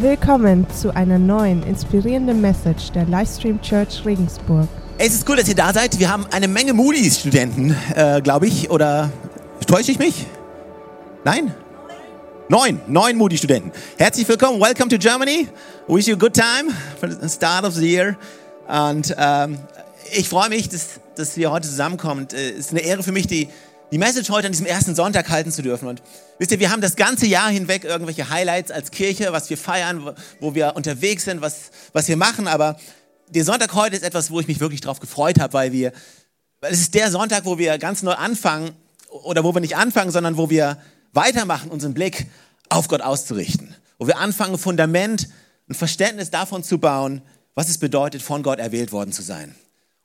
Willkommen zu einer neuen inspirierenden Message der Livestream Church Regensburg. Es ist cool, dass ihr da seid. Wir haben eine Menge Moody's-Studenten, äh, glaube ich. Oder täusche ich mich? Nein? Neun, neun Moody-Studenten. Herzlich willkommen, welcome to Germany. Wish you a good time for the start of the year. Und ähm, ich freue mich, dass, dass wir heute zusammenkommen. Es äh, ist eine Ehre für mich, die, die Message heute an diesem ersten Sonntag halten zu dürfen. Und wisst ihr, wir haben das ganze Jahr hinweg irgendwelche Highlights als Kirche, was wir feiern, wo wir unterwegs sind, was, was wir machen. Aber der Sonntag heute ist etwas, wo ich mich wirklich drauf gefreut habe, weil wir, weil es ist der Sonntag, wo wir ganz neu anfangen oder wo wir nicht anfangen, sondern wo wir weitermachen, unseren Blick auf Gott auszurichten. Wo wir anfangen, Fundament, ein Verständnis davon zu bauen, was es bedeutet, von Gott erwählt worden zu sein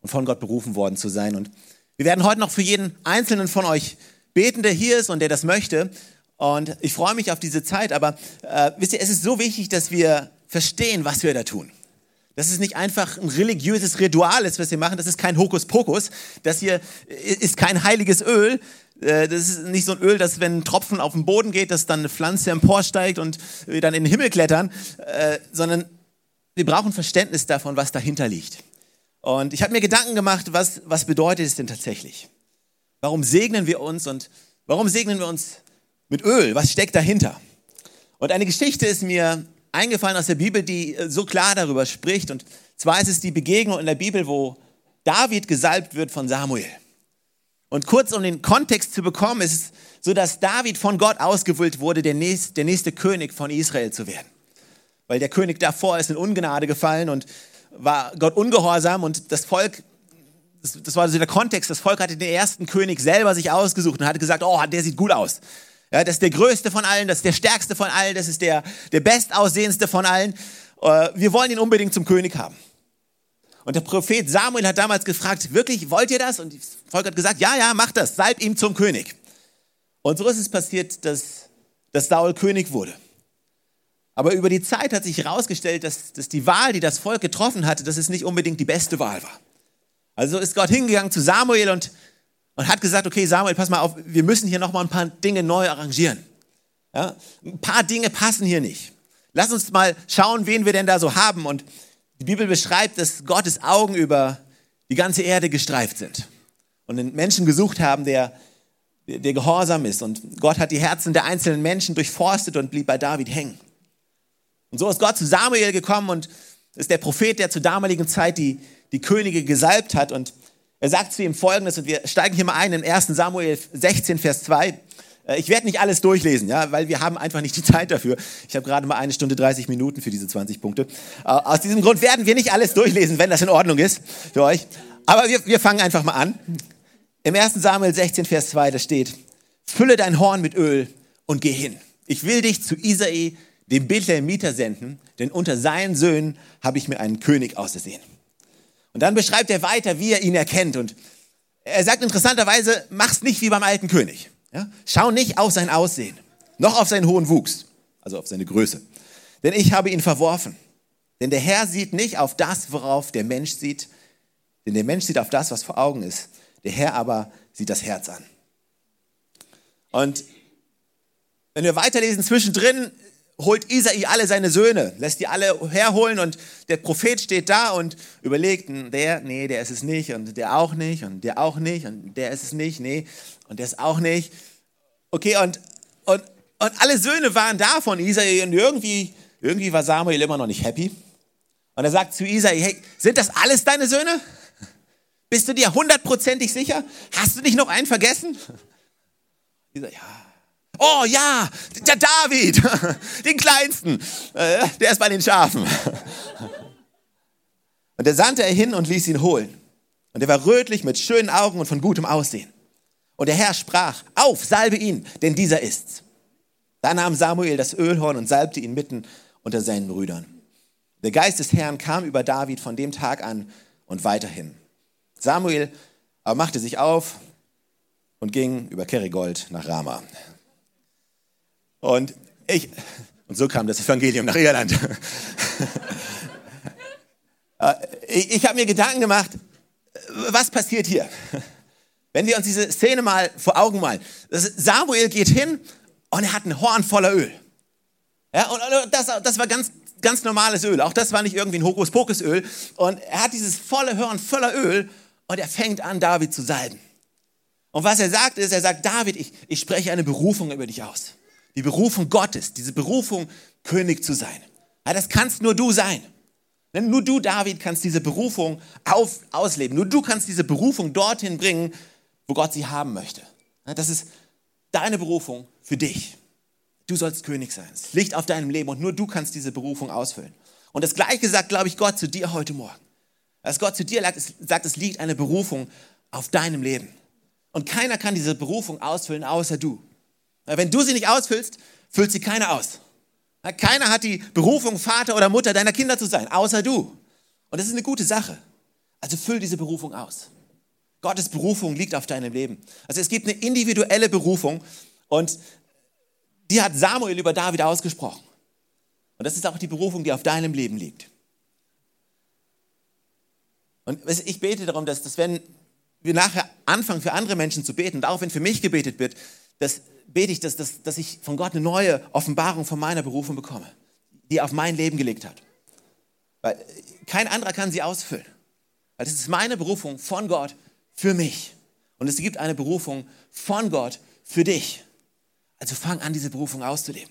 und von Gott berufen worden zu sein. Und wir werden heute noch für jeden einzelnen von euch beten, der hier ist und der das möchte. Und ich freue mich auf diese Zeit, aber äh, wisst ihr, es ist so wichtig, dass wir verstehen, was wir da tun. Das ist nicht einfach ein religiöses Ritual, was wir machen. Das ist kein Hokuspokus. Das hier ist kein heiliges Öl. Äh, das ist nicht so ein Öl, dass wenn ein Tropfen auf den Boden geht, dass dann eine Pflanze emporsteigt und wir dann in den Himmel klettern, äh, sondern wir brauchen Verständnis davon, was dahinter liegt. Und ich habe mir Gedanken gemacht, was, was bedeutet es denn tatsächlich? Warum segnen wir uns und warum segnen wir uns mit Öl? Was steckt dahinter? Und eine Geschichte ist mir eingefallen aus der Bibel, die äh, so klar darüber spricht. Und zwar ist es die Begegnung in der Bibel, wo David gesalbt wird von Samuel. Und kurz um den Kontext zu bekommen, ist es so, dass David von Gott ausgewählt wurde, der nächste, der nächste König von Israel zu werden. Weil der König davor ist in Ungnade gefallen und war Gott ungehorsam und das Volk, das, das war so der Kontext, das Volk hatte den ersten König selber sich ausgesucht und hatte gesagt, oh, der sieht gut aus. Ja, das ist der größte von allen, das ist der stärkste von allen, das ist der, der bestaussehendste von allen. Äh, wir wollen ihn unbedingt zum König haben. Und der Prophet Samuel hat damals gefragt, wirklich, wollt ihr das? Und das Volk hat gesagt, ja, ja, macht das, salb ihm zum König. Und so ist es passiert, dass, dass Saul König wurde. Aber über die Zeit hat sich herausgestellt, dass, dass die Wahl, die das Volk getroffen hatte, dass es nicht unbedingt die beste Wahl war. Also ist Gott hingegangen zu Samuel und und hat gesagt, okay Samuel, pass mal auf, wir müssen hier nochmal ein paar Dinge neu arrangieren. Ja? Ein paar Dinge passen hier nicht. Lass uns mal schauen, wen wir denn da so haben. Und die Bibel beschreibt, dass Gottes Augen über die ganze Erde gestreift sind und einen Menschen gesucht haben, der, der gehorsam ist. Und Gott hat die Herzen der einzelnen Menschen durchforstet und blieb bei David hängen. Und so ist Gott zu Samuel gekommen und ist der Prophet, der zur damaligen Zeit die, die Könige gesalbt hat. Und er sagt zu ihm folgendes, und wir steigen hier mal ein in 1 Samuel 16, Vers 2. Äh, ich werde nicht alles durchlesen, ja, weil wir haben einfach nicht die Zeit dafür. Ich habe gerade mal eine Stunde 30 Minuten für diese 20 Punkte. Äh, aus diesem Grund werden wir nicht alles durchlesen, wenn das in Ordnung ist für euch. Aber wir, wir fangen einfach mal an. Im 1 Samuel 16, Vers 2, da steht, fülle dein Horn mit Öl und geh hin. Ich will dich zu Isai, dem Bethlehemiter, senden, denn unter seinen Söhnen habe ich mir einen König ausersehen. Und dann beschreibt er weiter, wie er ihn erkennt. Und er sagt interessanterweise, mach's nicht wie beim alten König. Ja? Schau nicht auf sein Aussehen, noch auf seinen hohen Wuchs, also auf seine Größe. Denn ich habe ihn verworfen. Denn der Herr sieht nicht auf das, worauf der Mensch sieht, denn der Mensch sieht auf das, was vor Augen ist. Der Herr aber sieht das Herz an. Und wenn wir weiterlesen, zwischendrin holt Isai alle seine Söhne, lässt die alle herholen und der Prophet steht da und überlegt, hm, der, nee, der ist es nicht und der auch nicht und der auch nicht und der ist es nicht, nee, und der ist auch nicht. Okay, und, und, und alle Söhne waren da von Isai und irgendwie, irgendwie war Samuel immer noch nicht happy. Und er sagt zu Isai, hey, sind das alles deine Söhne? Bist du dir hundertprozentig sicher? Hast du nicht noch einen vergessen? Isai, ja, Oh ja, der David, den Kleinsten, äh, der ist bei den Schafen. Und der sandte er hin und ließ ihn holen. Und er war rötlich mit schönen Augen und von gutem Aussehen. Und der Herr sprach, auf, salbe ihn, denn dieser ist's. Da nahm Samuel das Ölhorn und salbte ihn mitten unter seinen Brüdern. Der Geist des Herrn kam über David von dem Tag an und weiterhin. Samuel aber machte sich auf und ging über Kerigold nach Rama. Und ich, und so kam das Evangelium nach Irland. Äh, ich, ich habe mir Gedanken gemacht, was passiert hier? Wenn wir uns diese Szene mal vor Augen malen. Samuel geht hin und er hat ein Horn voller Öl. Ja, und das, das war ganz ganz normales Öl. Auch das war nicht irgendwie ein Hokuspokusöl. Und er hat dieses volle Hörn voller Öl und er fängt an, David zu salben. Und was er sagt, ist, er sagt, David, ich, ich spreche eine Berufung über dich aus. Die Berufung Gottes, diese Berufung, König zu sein. Ja, das kannst nur du sein. Nur du, David, kannst diese Berufung auf, ausleben. Nur du kannst diese Berufung dorthin bringen, wo Gott sie haben möchte. Ja, das ist deine Berufung für dich. Du sollst König sein. Es liegt auf deinem Leben und nur du kannst diese Berufung ausfüllen. Und das Gleiche sagt, glaube ich, Gott zu dir heute Morgen. Als Gott zu dir sagt, es liegt eine Berufung auf deinem Leben. Und keiner kann diese Berufung ausfüllen, außer du. Wenn du sie nicht ausfüllst, füllt sie keiner aus. Keiner hat die Berufung, Vater oder Mutter deiner Kinder zu sein, außer du. Und das ist eine gute Sache. Also füll diese Berufung aus. Gottes Berufung liegt auf deinem Leben. Also es gibt eine individuelle Berufung und die hat Samuel über David ausgesprochen. Und das ist auch die Berufung, die auf deinem Leben liegt. Und ich bete darum, dass, dass wenn wir nachher anfangen, für andere Menschen zu beten, und auch wenn für mich gebetet wird, dass, bete ich, dass, dass, dass ich von Gott eine neue Offenbarung von meiner Berufung bekomme, die er auf mein Leben gelegt hat. Weil kein anderer kann sie ausfüllen. Weil es ist meine Berufung von Gott für mich. Und es gibt eine Berufung von Gott für dich. Also fang an, diese Berufung auszuleben.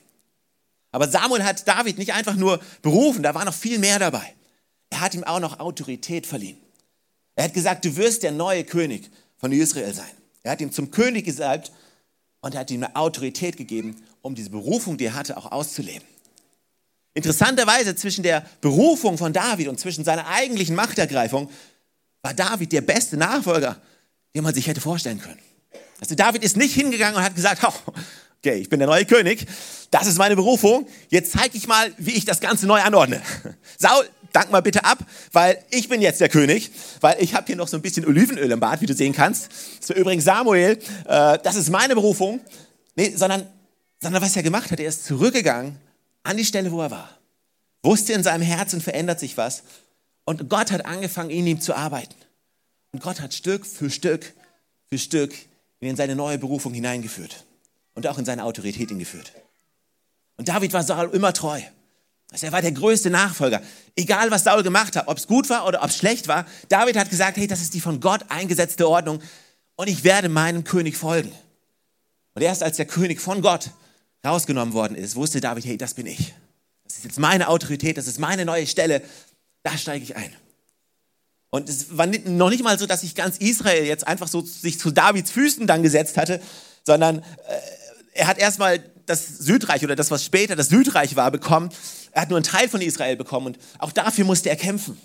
Aber Samuel hat David nicht einfach nur berufen, da war noch viel mehr dabei. Er hat ihm auch noch Autorität verliehen. Er hat gesagt, du wirst der neue König von Israel sein. Er hat ihm zum König gesalbt und er hat ihm eine Autorität gegeben, um diese Berufung, die er hatte, auch auszuleben. Interessanterweise zwischen der Berufung von David und zwischen seiner eigentlichen Machtergreifung war David der beste Nachfolger, den man sich hätte vorstellen können. Also David ist nicht hingegangen und hat gesagt, oh, okay, ich bin der neue König, das ist meine Berufung, jetzt zeige ich mal, wie ich das Ganze neu anordne. Saul, dank mal bitte ab, weil ich bin jetzt der König, weil ich habe hier noch so ein bisschen Olivenöl im Bad, wie du sehen kannst. Das war übrigens Samuel, äh, das ist meine Berufung. Nee, sondern, sondern was er gemacht hat, er ist zurückgegangen an die Stelle, wo er war. Wusste in seinem Herzen verändert sich was. Und Gott hat angefangen, in ihm zu arbeiten. Und Gott hat Stück für Stück für Stück ihn in seine neue Berufung hineingeführt. Und auch in seine Autorität hingeführt. Und David war Saul immer treu. Also er war der größte Nachfolger. Egal, was Saul gemacht hat, ob es gut war oder ob es schlecht war, David hat gesagt, hey, das ist die von Gott eingesetzte Ordnung und ich werde meinem König folgen. Und erst als der König von Gott rausgenommen worden ist, wusste David, hey, das bin ich. Das ist jetzt meine Autorität, das ist meine neue Stelle, da steige ich ein. Und es war noch nicht mal so, dass sich ganz Israel jetzt einfach so sich zu Davids Füßen dann gesetzt hatte, sondern äh, er hat erstmal das Südreich oder das, was später das Südreich war, bekommen. Er hat nur einen Teil von Israel bekommen und auch dafür musste er kämpfen.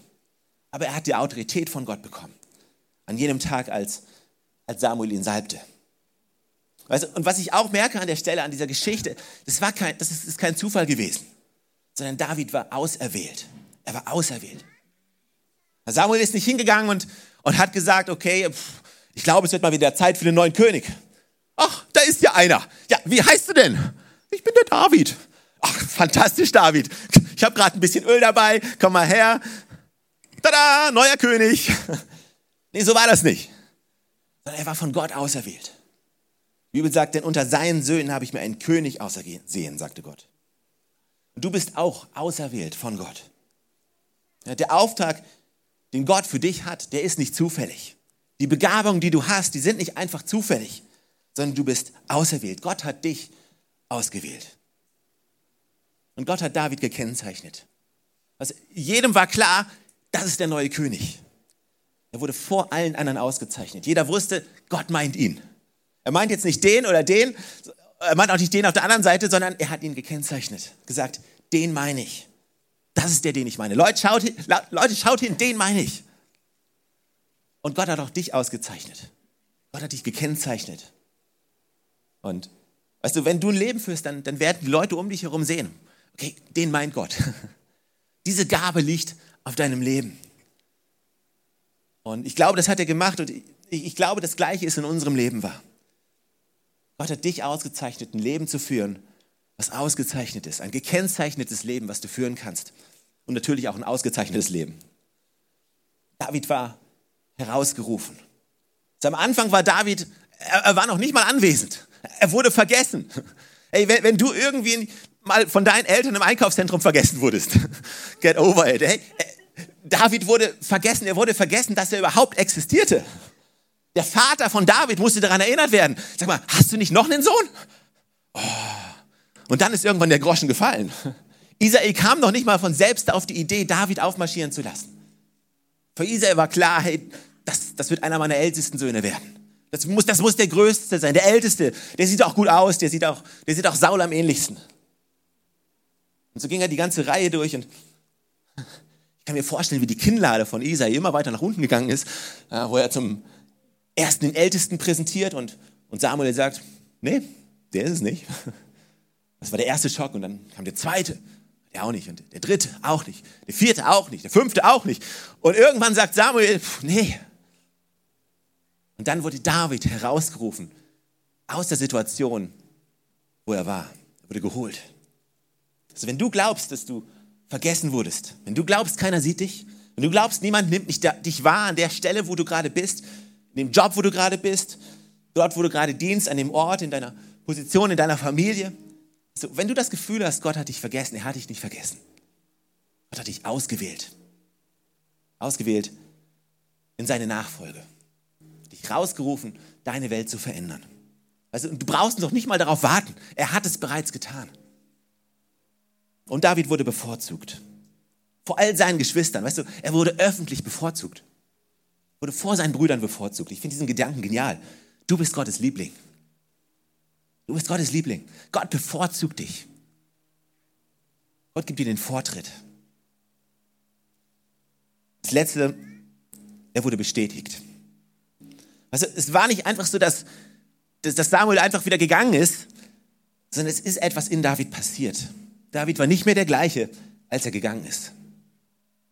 Aber er hat die Autorität von Gott bekommen. An jenem Tag, als, als Samuel ihn salbte. Weißt, und was ich auch merke an der Stelle, an dieser Geschichte, das, war kein, das ist, ist kein Zufall gewesen, sondern David war auserwählt. Er war auserwählt. Samuel ist nicht hingegangen und, und hat gesagt, okay, pff, ich glaube, es wird mal wieder Zeit für den neuen König. Ach, da ist ja einer. Ja, wie heißt du denn? Ich bin der David. Ach, fantastisch, David. Ich habe gerade ein bisschen Öl dabei. Komm mal her. Tada, neuer König. Nee, so war das nicht. Sondern er war von Gott auserwählt. Die Bibel sagt, denn unter seinen Söhnen habe ich mir einen König ausersehen, sagte Gott. Und du bist auch auserwählt von Gott. Der Auftrag, den Gott für dich hat, der ist nicht zufällig. Die Begabungen, die du hast, die sind nicht einfach zufällig sondern du bist auserwählt. Gott hat dich ausgewählt. Und Gott hat David gekennzeichnet. Also jedem war klar, das ist der neue König. Er wurde vor allen anderen ausgezeichnet. Jeder wusste, Gott meint ihn. Er meint jetzt nicht den oder den, er meint auch nicht den auf der anderen Seite, sondern er hat ihn gekennzeichnet. Gesagt, den meine ich. Das ist der, den ich meine. Leute, schaut, Leute, schaut hin, den meine ich. Und Gott hat auch dich ausgezeichnet. Gott hat dich gekennzeichnet. Und weißt du, wenn du ein Leben führst, dann, dann werden die Leute um dich herum sehen, okay, den meint Gott. Diese Gabe liegt auf deinem Leben. Und ich glaube, das hat er gemacht und ich, glaube, das Gleiche ist in unserem Leben wahr. Gott hat dich ausgezeichnet, ein Leben zu führen, was ausgezeichnet ist. Ein gekennzeichnetes Leben, was du führen kannst. Und natürlich auch ein ausgezeichnetes Leben. David war herausgerufen. Am Anfang war David, er, er war noch nicht mal anwesend. Er wurde vergessen. Ey, wenn, wenn du irgendwie mal von deinen Eltern im Einkaufszentrum vergessen wurdest. Get over it. Hey, David wurde vergessen, er wurde vergessen, dass er überhaupt existierte. Der Vater von David musste daran erinnert werden. Sag mal, hast du nicht noch einen Sohn? Oh. Und dann ist irgendwann der Groschen gefallen. Isai kam noch nicht mal von selbst auf die Idee, David aufmarschieren zu lassen. Für Isai war klar, hey, das, das wird einer meiner ältesten Söhne werden. Das muss, das muss der Größte sein, der Älteste. Der sieht auch gut aus, der sieht auch, der sieht auch Saul am ähnlichsten. Und so ging er die ganze Reihe durch und ich kann mir vorstellen, wie die Kinnlade von Isai immer weiter nach unten gegangen ist, wo er zum ersten den Ältesten präsentiert und, und Samuel sagt, nee, der ist es nicht. Das war der erste Schock und dann kam der zweite, der auch nicht und der dritte auch nicht, der vierte auch nicht, der fünfte auch nicht. Und irgendwann sagt Samuel, nee. Und dann wurde David herausgerufen aus der Situation, wo er war. Er wurde geholt. Also wenn du glaubst, dass du vergessen wurdest, wenn du glaubst, keiner sieht dich, wenn du glaubst, niemand nimmt dich wahr an der Stelle, wo du gerade bist, in dem Job, wo du gerade bist, dort, wo du gerade dienst, an dem Ort, in deiner Position, in deiner Familie. Also, wenn du das Gefühl hast, Gott hat dich vergessen, er hat dich nicht vergessen. Gott hat dich ausgewählt. Ausgewählt in seine Nachfolge. Dich rausgerufen, deine Welt zu verändern. Also, du brauchst noch nicht mal darauf warten. Er hat es bereits getan. Und David wurde bevorzugt. Vor all seinen Geschwistern. Weißt du, er wurde öffentlich bevorzugt. Wurde vor seinen Brüdern bevorzugt. Ich finde diesen Gedanken genial. Du bist Gottes Liebling. Du bist Gottes Liebling. Gott bevorzugt dich. Gott gibt dir den Vortritt. Das letzte, er wurde bestätigt. Also es war nicht einfach so, dass, dass Samuel einfach wieder gegangen ist, sondern es ist etwas in David passiert. David war nicht mehr der gleiche, als er gegangen ist.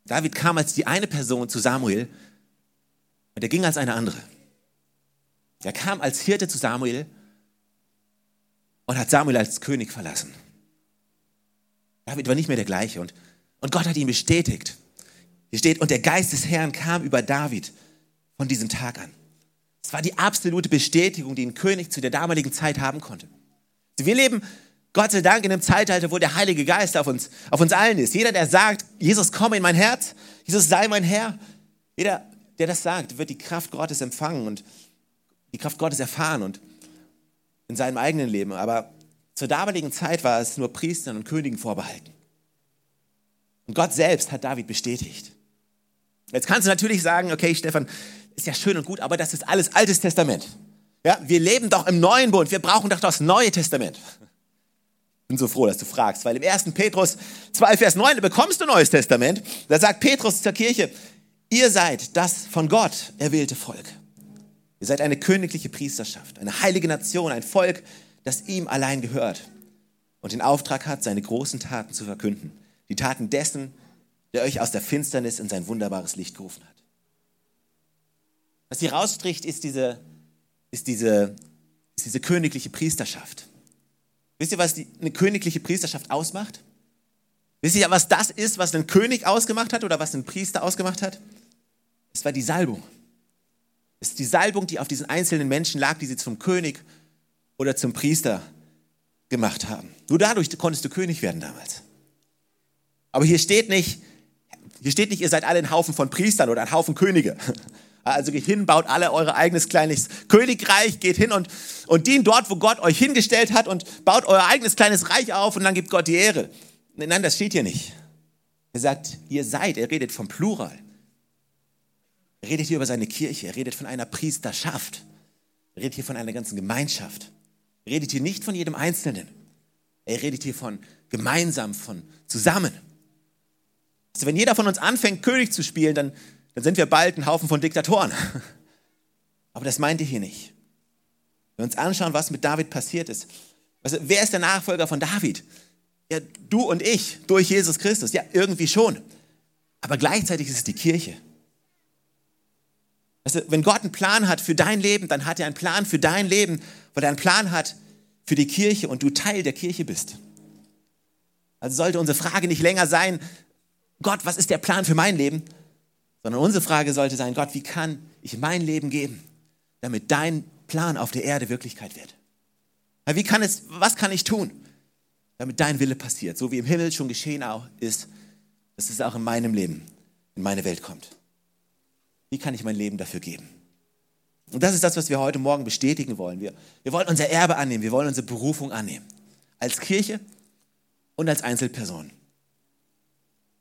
David kam als die eine Person zu Samuel und er ging als eine andere. Er kam als Hirte zu Samuel und hat Samuel als König verlassen. David war nicht mehr der gleiche und, und Gott hat ihn bestätigt. Hier steht, und der Geist des Herrn kam über David von diesem Tag an. Es war die absolute Bestätigung, die ein König zu der damaligen Zeit haben konnte. Wir leben Gott sei Dank in einem Zeitalter, wo der Heilige Geist auf uns, auf uns allen ist. Jeder, der sagt, Jesus, komme in mein Herz, Jesus, sei mein Herr, jeder, der das sagt, wird die Kraft Gottes empfangen und die Kraft Gottes erfahren und in seinem eigenen Leben. Aber zur damaligen Zeit war es nur Priestern und Königen vorbehalten. Und Gott selbst hat David bestätigt. Jetzt kannst du natürlich sagen, okay, Stefan, ist ja schön und gut, aber das ist alles Altes Testament. Ja, wir leben doch im Neuen Bund, wir brauchen doch das Neue Testament bin so froh, dass du fragst, weil im 1. Petrus 2, Vers 9 bekommst du Neues Testament. Da sagt Petrus zur Kirche, ihr seid das von Gott erwählte Volk. Ihr seid eine königliche Priesterschaft, eine heilige Nation, ein Volk, das ihm allein gehört und den Auftrag hat, seine großen Taten zu verkünden. Die Taten dessen, der euch aus der Finsternis in sein wunderbares Licht gerufen hat. Was hier rausstricht, ist diese, ist diese, ist diese königliche Priesterschaft. Wisst ihr, was die, eine königliche Priesterschaft ausmacht? Wisst ihr, was das ist, was ein König ausgemacht hat oder was ein Priester ausgemacht hat? Es war die Salbung. Es ist die Salbung, die auf diesen einzelnen Menschen lag, die sie zum König oder zum Priester gemacht haben. Nur dadurch konntest du König werden damals. Aber hier steht nicht, hier steht nicht, ihr seid alle ein Haufen von Priestern oder ein Haufen Könige. Also geht hin, baut alle eure eigenes kleines Königreich, geht hin und, und dient dort, wo Gott euch hingestellt hat und baut euer eigenes kleines Reich auf und dann gibt Gott die Ehre. Nein, das steht hier nicht. Er sagt, ihr seid, er redet vom Plural. Er redet hier über seine Kirche, er redet von einer Priesterschaft. Er redet hier von einer ganzen Gemeinschaft. Er redet hier nicht von jedem Einzelnen. Er redet hier von gemeinsam, von zusammen. Also wenn jeder von uns anfängt, König zu spielen, dann dann sind wir bald ein Haufen von Diktatoren. Aber das meint ihr hier nicht. Wenn wir uns anschauen, was mit David passiert ist. Also, wer ist der Nachfolger von David? Ja, du und ich, durch Jesus Christus. Ja, irgendwie schon. Aber gleichzeitig ist es die Kirche. Also, wenn Gott einen Plan hat für dein Leben, dann hat er einen Plan für dein Leben, weil er einen Plan hat für die Kirche und du Teil der Kirche bist. Also sollte unsere Frage nicht länger sein, Gott, was ist der Plan für mein Leben? Sondern unsere Frage sollte sein, Gott, wie kann ich mein Leben geben, damit dein Plan auf der Erde Wirklichkeit wird? Wie kann es, was kann ich tun, damit dein Wille passiert, so wie im Himmel schon geschehen ist, dass es auch in meinem Leben, in meine Welt kommt. Wie kann ich mein Leben dafür geben? Und das ist das, was wir heute Morgen bestätigen wollen. Wir, wir wollen unser Erbe annehmen, wir wollen unsere Berufung annehmen. Als Kirche und als Einzelperson.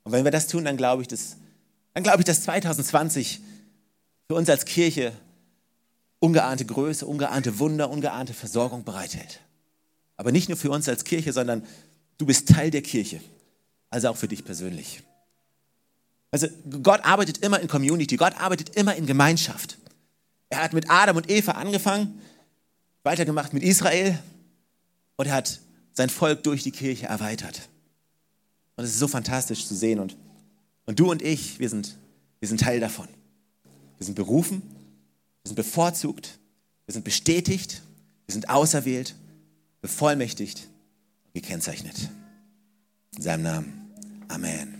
Und wenn wir das tun, dann glaube ich, dass, dann glaube ich, dass 2020 für uns als Kirche ungeahnte Größe, ungeahnte Wunder, ungeahnte Versorgung bereithält. Aber nicht nur für uns als Kirche, sondern du bist Teil der Kirche, also auch für dich persönlich. Also Gott arbeitet immer in Community, Gott arbeitet immer in Gemeinschaft. Er hat mit Adam und Eva angefangen, weitergemacht mit Israel und er hat sein Volk durch die Kirche erweitert. Und es ist so fantastisch zu sehen. Und, und du und ich, wir sind, wir sind Teil davon. Wir sind berufen, wir sind bevorzugt, wir sind bestätigt, wir sind auserwählt, bevollmächtigt gekennzeichnet. In seinem Namen. Amen.